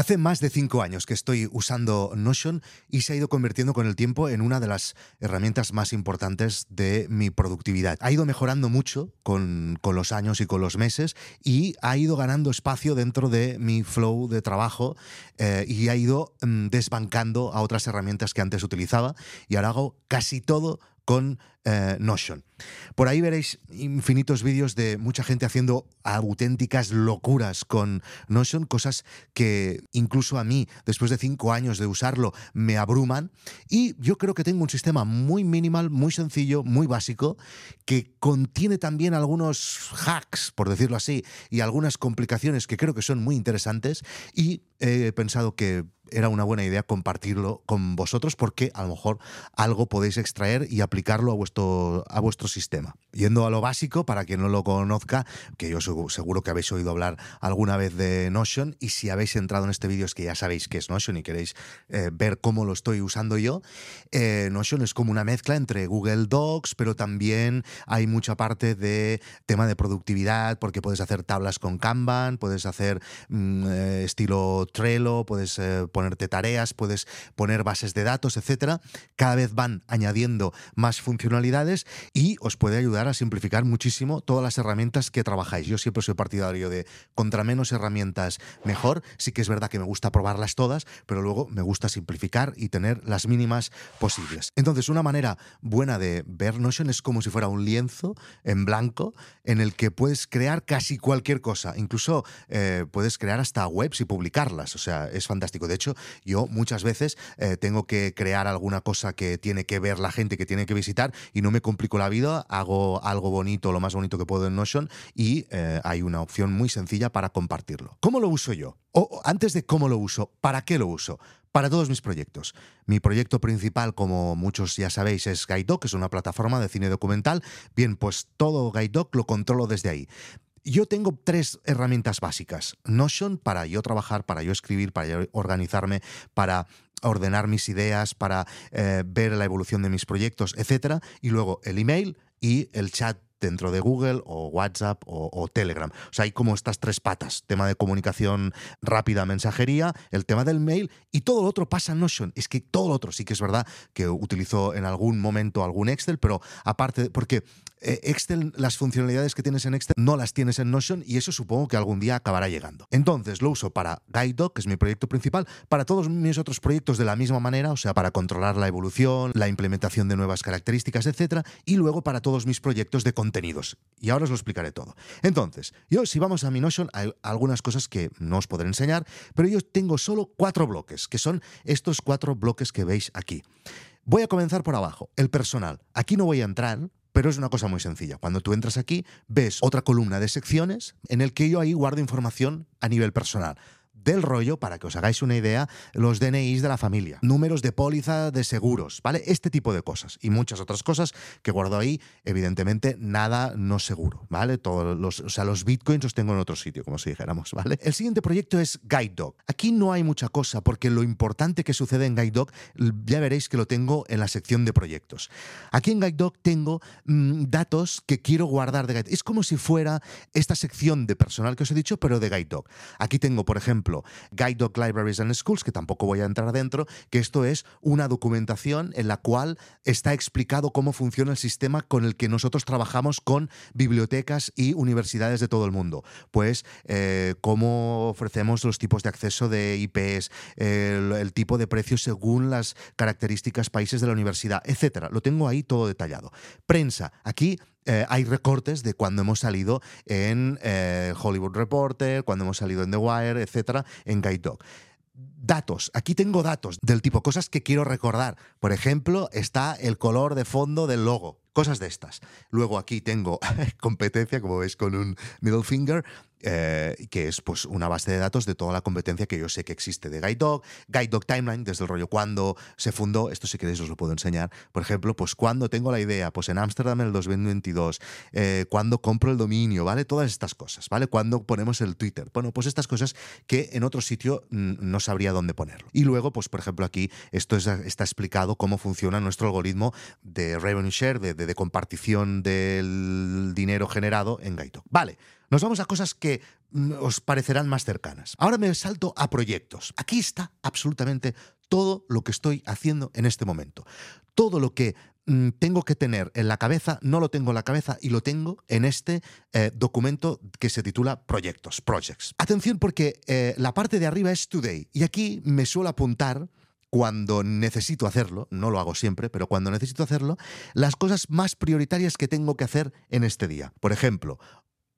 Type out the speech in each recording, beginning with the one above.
Hace más de cinco años que estoy usando Notion y se ha ido convirtiendo con el tiempo en una de las herramientas más importantes de mi productividad. Ha ido mejorando mucho con, los años y con los meses y ha ido ganando espacio dentro de mi flow de trabajo eh, y ha ido mm, desbancando a otras herramientas que antes utilizaba y ahora hago casi todo con eh, Notion. Por ahí veréis infinitos vídeos de mucha gente haciendo auténticas locuras con Notion, cosas que incluso a mí, después de cinco años de usarlo, me abruman. Y yo creo que tengo un sistema muy minimal, muy sencillo, muy básico, que contiene también algunos hacks, por decirlo así, y algunas complicaciones que creo que son muy interesantes. Y he pensado que era una buena idea compartirlo con vosotros porque a lo mejor algo podéis extraer y aplicarlo a vuestro, a vuestro sistema. Yendo a lo básico, para quien no lo conozca, que yo seguro que habéis oído hablar alguna vez de Notion y si habéis entrado en este vídeo es que ya sabéis qué es Notion y queréis eh, ver cómo lo estoy usando yo. Eh, Notion es como una mezcla entre Google Docs, pero también hay mucha parte de tema de productividad porque puedes hacer tablas con Kanban, puedes hacer mm, eh, estilo Trello, puedes ponerte tareas, puedes poner bases de datos, etcétera. Cada vez van añadiendo más funcionalidades y os puede ayudar a simplificar muchísimo todas las herramientas que trabajáis. Yo siempre soy partidario de contra menos herramientas mejor. Sí que es verdad que me gusta probarlas todas, pero luego me gusta simplificar y tener las mínimas posibles. Entonces, una manera buena de ver Notion es como si fuera un lienzo en blanco en el que puedes crear casi cualquier cosa. Incluso eh, puedes crear hasta webs y publicarlas. O sea, es fantástico. De hecho, yo muchas veces eh, tengo que crear alguna cosa que tiene que ver la gente que tiene que visitar y no me complico la vida, hago algo bonito, lo más bonito que puedo en Notion y eh, hay una opción muy sencilla para compartirlo. ¿Cómo lo uso yo? O antes de cómo lo uso, ¿para qué lo uso? para todos mis proyectos. Mi proyecto principal, como muchos ya sabéis, es GuideDoc, que es una plataforma de cine documental. Bien, pues todo GuideDoc lo controlo desde ahí. Yo tengo tres herramientas básicas. Notion para yo trabajar, para yo escribir, para yo organizarme, para ordenar mis ideas, para eh, ver la evolución de mis proyectos, etc. Y luego el email y el chat dentro de Google o WhatsApp o, Telegram. O sea, hay como estas tres patas, tema de comunicación rápida, mensajería, el tema del mail y todo lo otro pasa en Notion. Es que todo lo otro sí que es verdad que utilizo en algún momento algún Excel, pero aparte, porque eh, Excel, las funcionalidades que tienes en Excel no las tienes en Notion y eso supongo que algún día acabará llegando. Entonces lo uso para GuideDoc, que es mi proyecto principal, para todos mis otros proyectos de la misma manera, o sea, para controlar la evolución, la implementación de nuevas características, etcétera, y luego para todos mis proyectos de contenidos. Y ahora os lo explicaré todo. Entonces, yo si vamos a mi Notion, hay algunas cosas que no os podré enseñar, pero yo tengo solo cuatro bloques, que son estos cuatro bloques que veis aquí. Voy a comenzar por abajo, el personal. Aquí no voy a entrar pero es una cosa muy sencilla. Cuando tú entras aquí, ves otra columna de secciones en el que yo ahí guardo información a nivel personal del rollo, para que os hagáis una idea, los DNIs de la familia, números de póliza de seguros, ¿vale? Este tipo de cosas y muchas otras cosas que guardo ahí, evidentemente nada no seguro, ¿vale? Todos los, o sea, los bitcoins los tengo en otro sitio, como si dijéramos, ¿vale? El siguiente proyecto es GuideDog. Aquí no hay mucha cosa porque lo importante que sucede en GuideDog ya veréis que lo tengo en la sección de proyectos. Aquí en GuideDog tengo mm, datos que quiero guardar de GuideDog. Es como si fuera esta sección de personal que os he dicho, pero de GuideDog. Aquí tengo, por ejemplo, Guide Dog Libraries and Schools, que tampoco voy a entrar adentro, que esto es una documentación en la cual está explicado cómo funciona el sistema con el que nosotros trabajamos con bibliotecas y universidades de todo el mundo. Pues eh, cómo ofrecemos los tipos de acceso de IPs, el, el, tipo de precios según las características países de la universidad, etcétera. Lo tengo ahí todo detallado. Prensa. Aquí eh, hay recortes de cuando hemos salido en eh, Hollywood Reporter, cuando hemos salido en The Wire, etcétera, en Guide Dog. Datos. Aquí tengo datos del tipo cosas que quiero recordar. Por ejemplo, está el color de fondo del logo. Cosas de estas. Luego aquí tengo competencia, como veis con un middle finger, eh, que es pues una base de datos de toda la competencia que yo sé que existe de GuideDog, GuideDog Timeline, desde el rollo cuando se fundó, esto si queréis os lo puedo enseñar, por ejemplo, pues cuando tengo la idea, pues en Ámsterdam en el 2022, eh, cuando compro el dominio, ¿vale? Todas estas cosas, ¿vale? Cuando ponemos el Twitter, bueno, pues estas cosas que en otro sitio no sabría dónde ponerlo. Y luego, pues por ejemplo aquí, esto está explicado cómo funciona nuestro algoritmo de revenue share, de, de compartición del dinero generado en GuideDog. Vale, Nos vamos a cosas que mm, os parecerán más cercanas. Ahora me salto a proyectos. Aquí está absolutamente todo lo que estoy haciendo en este momento. Todo lo que mm, tengo que tener en la cabeza, no lo tengo en la cabeza y lo tengo en este eh, documento que se titula Proyectos, Projects. Atención porque eh, la parte de arriba es Today y aquí me suelo apuntar cuando necesito hacerlo, no lo hago siempre, pero cuando necesito hacerlo, las cosas más prioritarias que tengo que hacer en este día. Por ejemplo,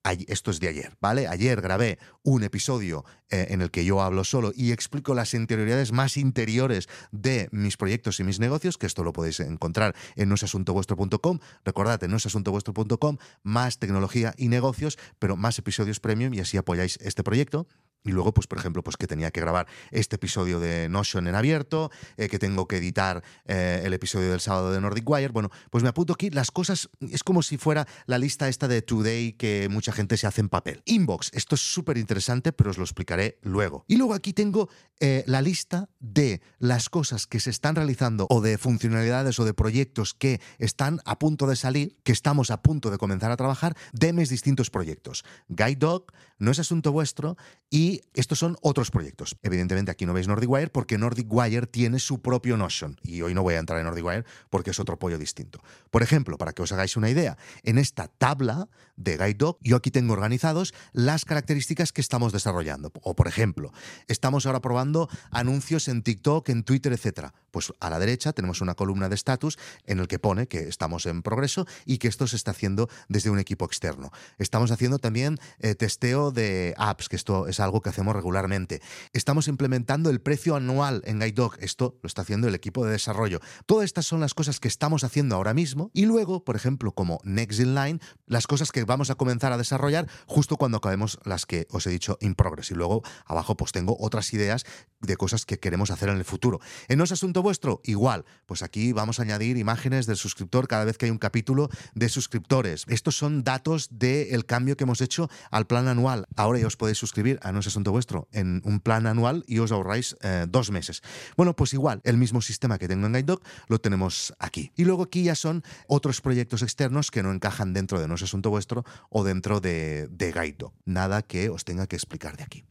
esto es de ayer, ¿vale? Ayer grabé un episodio eh, en el que yo hablo solo y explico las interioridades más interiores de mis proyectos y mis negocios, que esto lo podéis encontrar en noesasuntovuestro.com. Recordad, en noesasuntovuestro.com, más tecnología y negocios, pero más episodios premium y así apoyáis este proyecto. Y luego, pues, por ejemplo, pues que tenía que grabar este episodio de Notion en abierto, eh, que tengo que editar eh, el episodio del sábado de Nordic Wire. Bueno, pues me apunto aquí las cosas, es como si fuera la lista esta de Today que mucha gente se hace en papel. Inbox, esto es súper interesante, pero os lo explicaré luego. Y luego aquí tengo eh, la lista de las cosas que se están realizando o de funcionalidades o de proyectos que están a punto de salir, que estamos a punto de comenzar a trabajar de mis distintos proyectos. Guide Dog, no es asunto vuestro y estos son otros proyectos. Evidentemente aquí no veis Nordic Wire porque Nordic Wire tiene su propio Notion y hoy no voy a entrar en Nordic Wire porque es otro pollo distinto. Por ejemplo, para que os hagáis una idea, en esta tabla de Guide Dog yo aquí tengo organizados las características que estamos desarrollando. O por ejemplo, estamos ahora probando anuncios en TikTok, en Twitter, etc. Pues a la derecha tenemos una columna de estatus en el que pone que estamos en progreso y que esto se está haciendo desde un equipo externo. Estamos haciendo también eh, testeo de apps, que esto es algo que hacemos regularmente. Estamos implementando el precio anual en GuideDog. Esto lo está haciendo el equipo de desarrollo. Todas estas son las cosas que estamos haciendo ahora mismo. Y luego, por ejemplo, como Next in Line, las cosas que vamos a comenzar a desarrollar justo cuando acabemos las que os he dicho in progress. Y luego abajo pues tengo otras ideas de cosas que queremos hacer en el futuro. En No es Vuestro, igual. Pues aquí vamos a añadir imágenes del suscriptor cada vez que hay un capítulo de suscriptores. Estos son datos del cambio que hemos hecho al plan anual. Ahora ya os podéis suscribir a No es Asunto Vuestro en un plan anual y os ahorráis eh, dos meses. Bueno, pues igual, el mismo sistema que tengo en GuideDoc lo tenemos aquí. Y luego aquí ya son otros proyectos externos que no encajan dentro de No es Asunto Vuestro o dentro de, de GuideDoc. Nada que os tenga que explicar de aquí.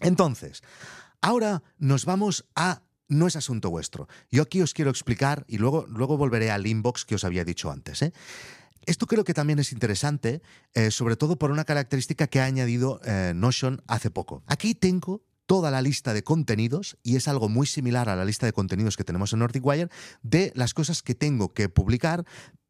Entonces, Ahora nos vamos a no es asunto vuestro. Yo aquí os quiero explicar y luego, luego volveré al inbox que os había dicho antes. ¿eh? Esto creo que también es interesante, eh, sobre todo por una característica que ha añadido eh, Notion hace poco. Aquí tengo toda la lista de contenidos, y es algo muy similar a la lista de contenidos que tenemos en NordicWire, de las cosas que tengo que publicar,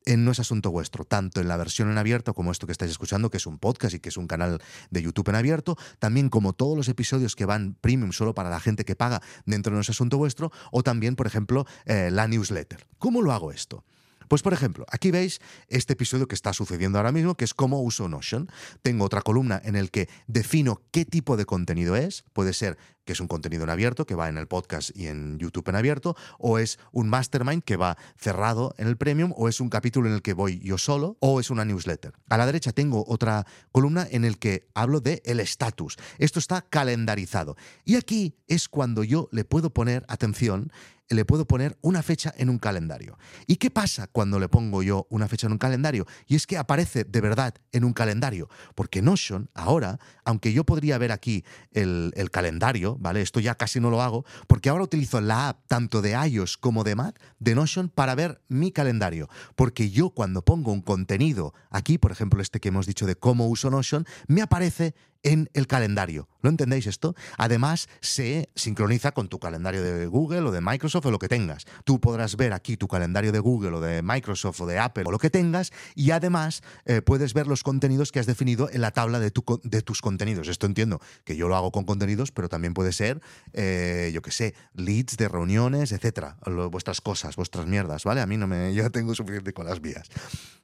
No es asunto vuestro, tanto en la versión en abierto como esto que estáis escuchando, que es un podcast y que es un canal de YouTube en abierto, también como todos los episodios que van premium solo para la gente que paga dentro de No es asunto vuestro, o también, por ejemplo, eh, la newsletter. ¿Cómo lo hago esto? Pues por ejemplo, aquí veis este episodio que está sucediendo ahora mismo, que es cómo uso Notion. Tengo otra columna en el que defino qué tipo de contenido es. Puede ser que es un contenido en abierto, que va en el podcast y en YouTube en abierto, o es un mastermind que va cerrado en el premium, o es un capítulo en el que voy yo solo, o es una newsletter. A la derecha tengo otra columna en el que hablo de el estatus. Esto está calendarizado. Y aquí es cuando yo le puedo poner atención le puedo poner una fecha en un calendario. ¿Y qué pasa cuando le pongo yo una fecha en un calendario? Y es que aparece de verdad en un calendario, porque Notion ahora, aunque yo podría ver aquí el, calendario, ¿vale? Esto ya casi no lo hago, porque ahora utilizo la app tanto de iOS como de Mac de Notion para ver mi calendario, porque yo cuando pongo un contenido aquí, por ejemplo este que hemos dicho de cómo uso Notion, me aparece en el calendario. ¿Lo entendéis esto? Además, se sincroniza con tu calendario de Google o de Microsoft o lo que tengas. Tú podrás ver aquí tu calendario de Google o de Microsoft o de Apple o lo que tengas y además eh, puedes ver los contenidos que has definido en la tabla de, tu, de, tus contenidos. Esto entiendo que yo lo hago con contenidos, pero también puede ser, eh, yo qué sé, leads de reuniones, etcétera. vuestras cosas, vuestras mierdas, ¿vale? A mí no me, ya tengo suficiente con las vías.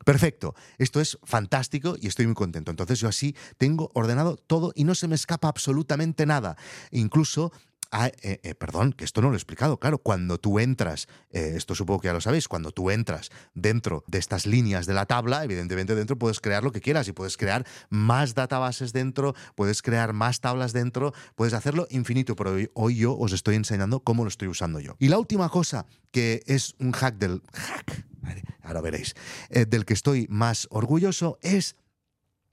Perfecto. Esto es fantástico y estoy muy contento. Entonces yo así tengo ordenado todo y no se me escapa absolutamente nada. Incluso Ah, eh, eh, perdón, que esto no lo he explicado. Claro, cuando tú entras, eh, esto supongo que ya lo sabéis, cuando tú entras dentro de estas líneas de la tabla, evidentemente dentro puedes crear lo que quieras y puedes crear más databases dentro, puedes crear más tablas dentro, puedes hacerlo infinito, pero hoy, yo os estoy enseñando cómo lo estoy usando yo. Y la última cosa que es un hack del hack, ahora veréis, del que estoy más orgulloso es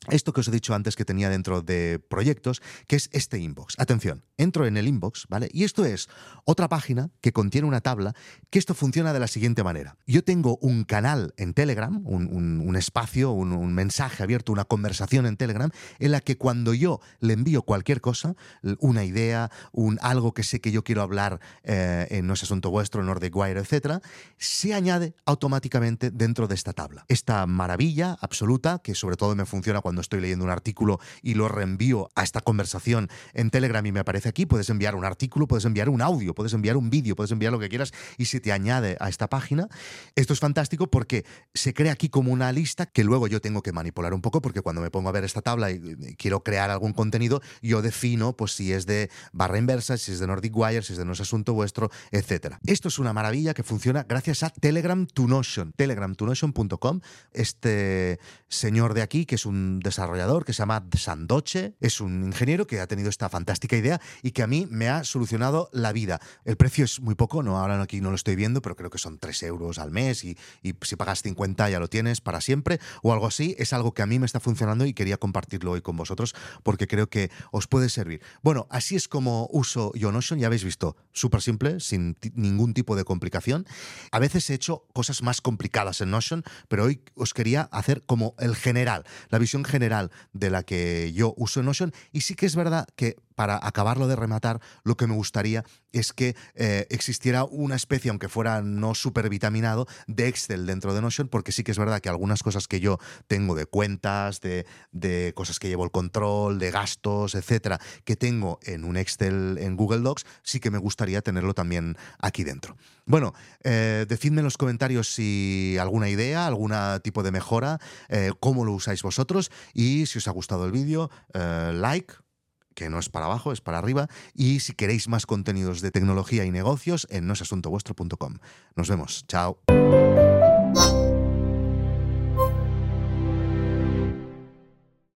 esto que os he dicho antes que tenía dentro de proyectos, que es este inbox. Atención, entro en el inbox, ¿vale? Y esto es otra página que contiene una tabla, que esto funciona de la siguiente manera. Yo tengo un canal en Telegram, un, espacio, un, mensaje abierto, una conversación en Telegram, en la que cuando yo le envío cualquier cosa, una idea, un, algo que sé que yo quiero hablar eh, en No es Asunto Vuestro, Nordic Wire, etc., se añade automáticamente dentro de esta tabla. Esta maravilla absoluta, que sobre todo me funciona cuando cuando estoy leyendo un artículo y lo reenvío a esta conversación en Telegram y me aparece aquí, puedes enviar un artículo, puedes enviar un audio, puedes enviar un vídeo, puedes enviar lo que quieras y se te añade a esta página. Esto es fantástico porque se crea aquí como una lista que luego yo tengo que manipular un poco porque cuando me pongo a ver esta tabla y quiero crear algún contenido, yo defino pues si es de barra inversa, si es de Nordic Wire, si es de No es Asunto Vuestro, etc. Esto es una maravilla que funciona gracias a Telegram to Notion, telegramtonotion.com. Este señor de aquí, que es un desarrollador que se llama Sandoche. Es un ingeniero que ha tenido esta fantástica idea y que a mí me ha solucionado la vida. El precio es muy poco, no ahora aquí no lo estoy viendo, pero creo que son 3 euros al mes y, si pagas 50 ya lo tienes para siempre o algo así. Es algo que a mí me está funcionando y quería compartirlo hoy con vosotros porque creo que os puede servir. Bueno, así es como uso yo Notion, ya habéis visto, súper simple, sin ningún tipo de complicación. A veces he hecho cosas más complicadas en Notion, pero hoy os quería hacer como el general, la visión general general de la que yo uso Notion y sí que es verdad que para acabarlo de rematar, lo que me gustaría es que eh, existiera una especie, aunque fuera no súper vitaminado, de Excel dentro de Notion, porque sí que es verdad que algunas cosas que yo tengo de cuentas, de, de cosas que llevo el control, de gastos, etcétera, que tengo en un Excel en Google Docs, sí que me gustaría tenerlo también aquí dentro. Bueno, eh, decidme en los comentarios si alguna idea, algún tipo de mejora, eh, cómo lo usáis vosotros y si os ha gustado el vídeo, like que no es para abajo, es para arriba. Y si queréis más contenidos de tecnología y negocios, en nosasuntovuestro.com. Nos vemos. Chao.